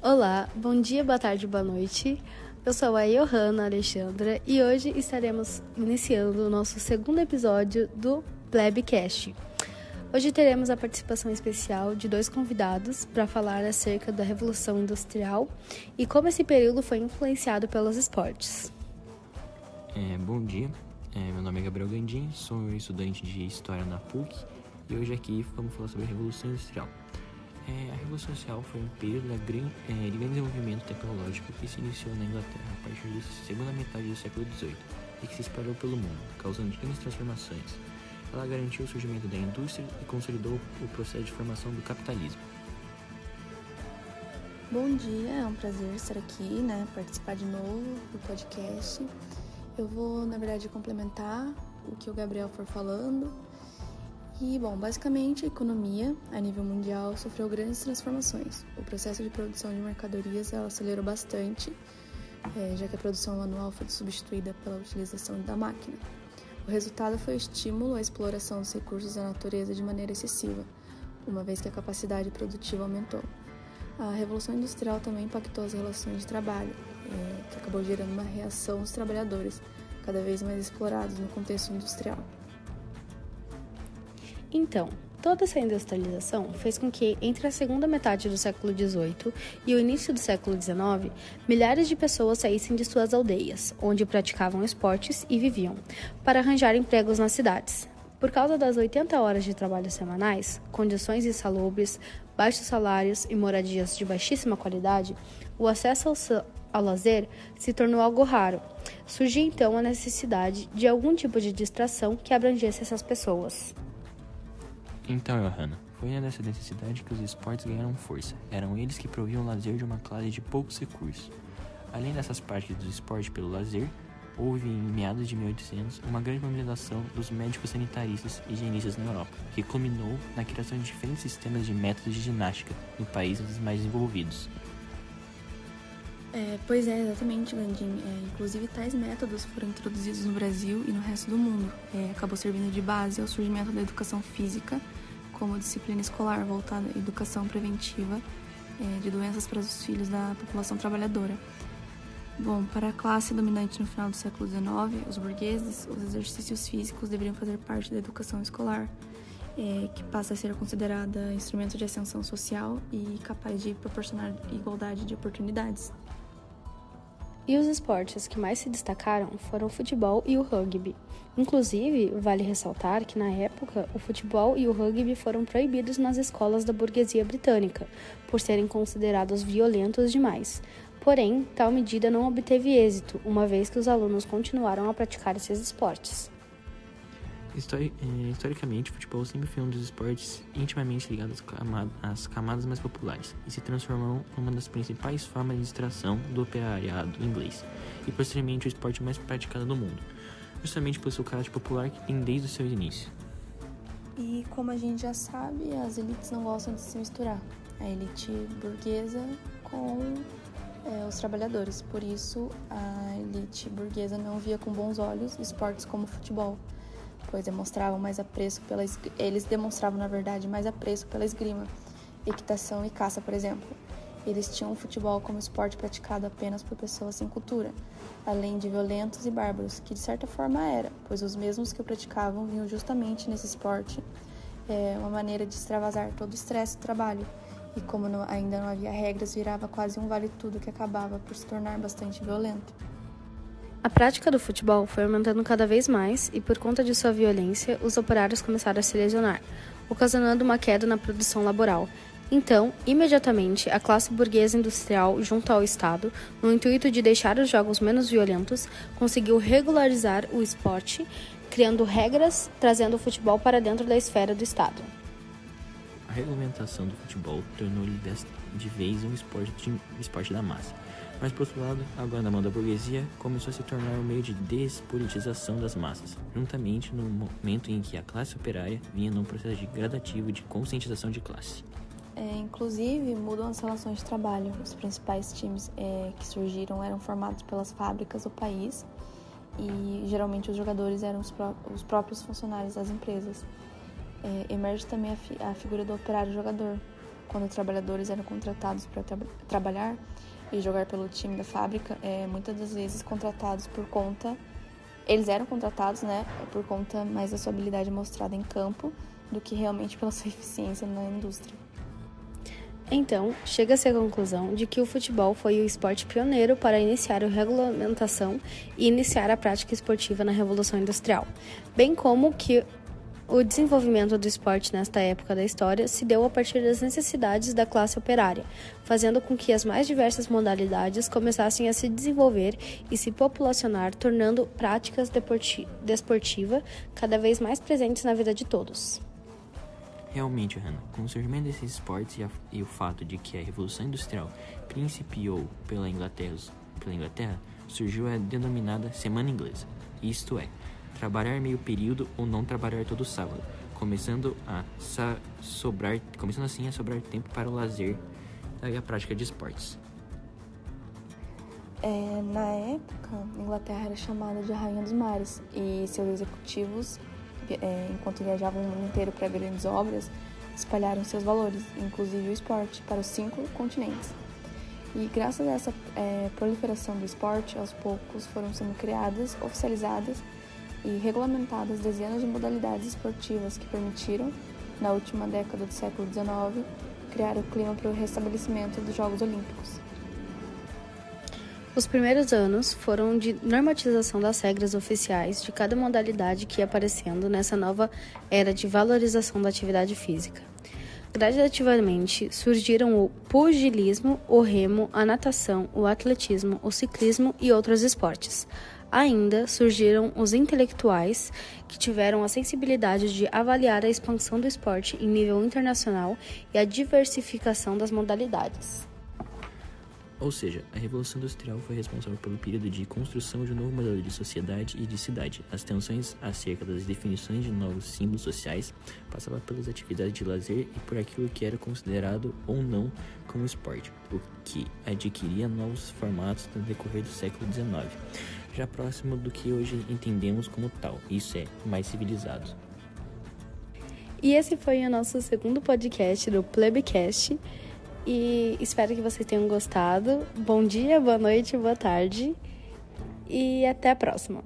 Olá, bom dia, boa tarde, boa noite. Eu sou a Johanna Alexandra e hoje estaremos iniciando o nosso segundo episódio do Plebcast. Hoje teremos a participação especial de dois convidados para falar acerca da Revolução Industrial e como esse período foi influenciado pelos esportes. É, bom dia, é, meu nome é Gabriel Gandim, sou estudante de História na PUC e hoje aqui vamos falar sobre a Revolução Industrial. É, a Revolução Social foi um período de grande, é, de grande desenvolvimento tecnológico que se iniciou na Inglaterra a partir da segunda metade do século XVIII e que se espalhou pelo mundo, causando grandes transformações. Ela garantiu o surgimento da indústria e consolidou o processo de formação do capitalismo. Bom dia, é um prazer estar aqui, né, participar de novo do podcast. Eu vou, na verdade, complementar o que o Gabriel for falando e, bom, basicamente a economia a nível mundial sofreu grandes transformações. O processo de produção de mercadorias acelerou bastante, é, já que a produção manual foi substituída pela utilização da máquina. O resultado foi o estímulo à exploração dos recursos da natureza de maneira excessiva, uma vez que a capacidade produtiva aumentou. A Revolução Industrial também impactou as relações de trabalho, é, que acabou gerando uma reação dos trabalhadores, cada vez mais explorados no contexto industrial. Então, toda essa industrialização fez com que, entre a segunda metade do século XVIII e o início do século XIX, milhares de pessoas saíssem de suas aldeias, onde praticavam esportes e viviam, para arranjar empregos nas cidades. Por causa das 80 horas de trabalho semanais, condições insalubres, baixos salários e moradias de baixíssima qualidade, o acesso ao, ao lazer se tornou algo raro. Surgiu então a necessidade de algum tipo de distração que abrangesse essas pessoas. Então, Johanna, foi nessa necessidade que os esportes ganharam força. Eram eles que proviam o lazer de uma classe de poucos recursos. Além dessas partes do esporte pelo lazer, houve em meados de 1800 uma grande mobilização dos médicos sanitaristas e higienistas na Europa, que culminou na criação de diferentes sistemas de métodos de ginástica no países mais desenvolvidos. É, pois é, exatamente, Landim. É, inclusive, tais métodos foram introduzidos no Brasil e no resto do mundo. É, acabou servindo de base ao surgimento da educação física como disciplina escolar voltada à educação preventiva é, de doenças para os filhos da população trabalhadora. Bom, para a classe dominante no final do século XIX, os burgueses, os exercícios físicos deveriam fazer parte da educação escolar, é, que passa a ser considerada instrumento de ascensão social e capaz de proporcionar igualdade de oportunidades. E os esportes que mais se destacaram foram o futebol e o rugby. Inclusive, vale ressaltar que na época o futebol e o rugby foram proibidos nas escolas da burguesia britânica, por serem considerados violentos demais. Porém, tal medida não obteve êxito, uma vez que os alunos continuaram a praticar esses esportes. Histori eh, historicamente, o futebol sempre foi um dos esportes intimamente ligados às camadas mais populares e se transformou numa das principais formas de distração do operariado inglês e posteriormente o esporte mais praticado no mundo, justamente pelo seu caráter popular que tem desde o seu início. E como a gente já sabe, as elites não gostam de se misturar. A elite burguesa com é, os trabalhadores. Por isso, a elite burguesa não via com bons olhos esportes como futebol pois demonstravam mais apreço pela eles demonstravam na verdade mais apreço pela esgrima, equitação e caça, por exemplo. Eles tinham o futebol como esporte praticado apenas por pessoas sem cultura, além de violentos e bárbaros, que de certa forma era, pois os mesmos que o praticavam viam justamente nesse esporte é, uma maneira de extravasar todo o estresse do trabalho. E como não, ainda não havia regras, virava quase um vale-tudo que acabava por se tornar bastante violento. A prática do futebol foi aumentando cada vez mais e, por conta de sua violência, os operários começaram a se lesionar, ocasionando uma queda na produção laboral. Então, imediatamente, a classe burguesa industrial, junto ao Estado, no intuito de deixar os jogos menos violentos, conseguiu regularizar o esporte, criando regras, trazendo o futebol para dentro da esfera do Estado. A regulamentação do futebol tornou-lhe de vez um esporte, um esporte da massa mas, por outro lado, agora na mão da burguesia, começou a se tornar um meio de despolitização das massas, juntamente no momento em que a classe operária vinha num processo de gradativo de conscientização de classe. É, inclusive, mudam as relações de trabalho. Os principais times é, que surgiram eram formados pelas fábricas do país e geralmente os jogadores eram os, pró os próprios funcionários das empresas. É, emerge também a, fi a figura do operário jogador, quando trabalhadores eram contratados para tra trabalhar e jogar pelo time da fábrica, é, muitas das vezes contratados por conta. Eles eram contratados, né, por conta mais da sua habilidade mostrada em campo do que realmente pela sua eficiência na indústria. Então, chega-se à conclusão de que o futebol foi o esporte pioneiro para iniciar a regulamentação e iniciar a prática esportiva na Revolução Industrial, bem como que o desenvolvimento do esporte nesta época da história se deu a partir das necessidades da classe operária, fazendo com que as mais diversas modalidades começassem a se desenvolver e se populacionar, tornando práticas desportivas cada vez mais presentes na vida de todos. Realmente, Hannah, com o surgimento desses esportes e, a, e, o fato de que a Revolução Industrial principiou pela Inglaterra, pela Inglaterra, surgiu a denominada Semana Inglesa, isto é, trabalhar meio período ou não trabalhar todo sábado, começando a sobrar, começando assim a sobrar tempo para o lazer e a prática de esportes. É, na época, Inglaterra era chamada de Rainha dos Mares e seus executivos, é, enquanto viajavam o mundo inteiro para grandes obras, espalharam seus valores, inclusive o esporte, para os cinco continentes. E graças a essa é, proliferação do esporte, aos poucos foram sendo criadas, oficializadas e regulamentadas dezenas de modalidades esportivas que permitiram, na última década do século XIX, criar o clima para o restabelecimento dos Jogos Olímpicos. Os primeiros anos foram de normatização das regras oficiais de cada modalidade que ia aparecendo nessa nova era de valorização da atividade física. Gradativamente surgiram o pugilismo, o remo, a natação, o atletismo, o ciclismo e outros esportes. Ainda surgiram os intelectuais, que tiveram a sensibilidade de avaliar a expansão do esporte em nível internacional e a diversificação das modalidades. Ou seja, a Revolução Industrial foi responsável pelo período de construção de um novo modelo de sociedade e de cidade. As tensões acerca das definições de novos símbolos sociais passavam pelas atividades de lazer e por aquilo que era considerado ou não como esporte, o que adquiria novos formatos no decorrer do século XIX, já próximo do que hoje entendemos como tal, isso é, mais civilizado. E esse foi o nosso segundo podcast do Plebcast e espero que vocês tenham gostado. Bom dia, boa noite, boa tarde e até a próxima.